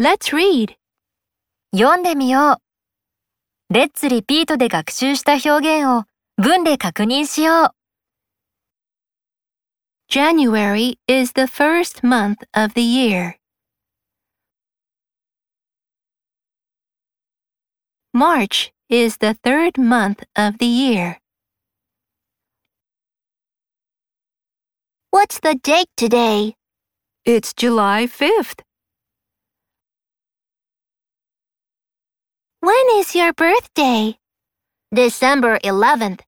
Let's read. 読んでみよう。レッツリピートで学習した表現を文で確認しよう。 January is the first month of the year. March is the third month of the year. What's the date today? It's July 5th. Is your birthday? December 11th.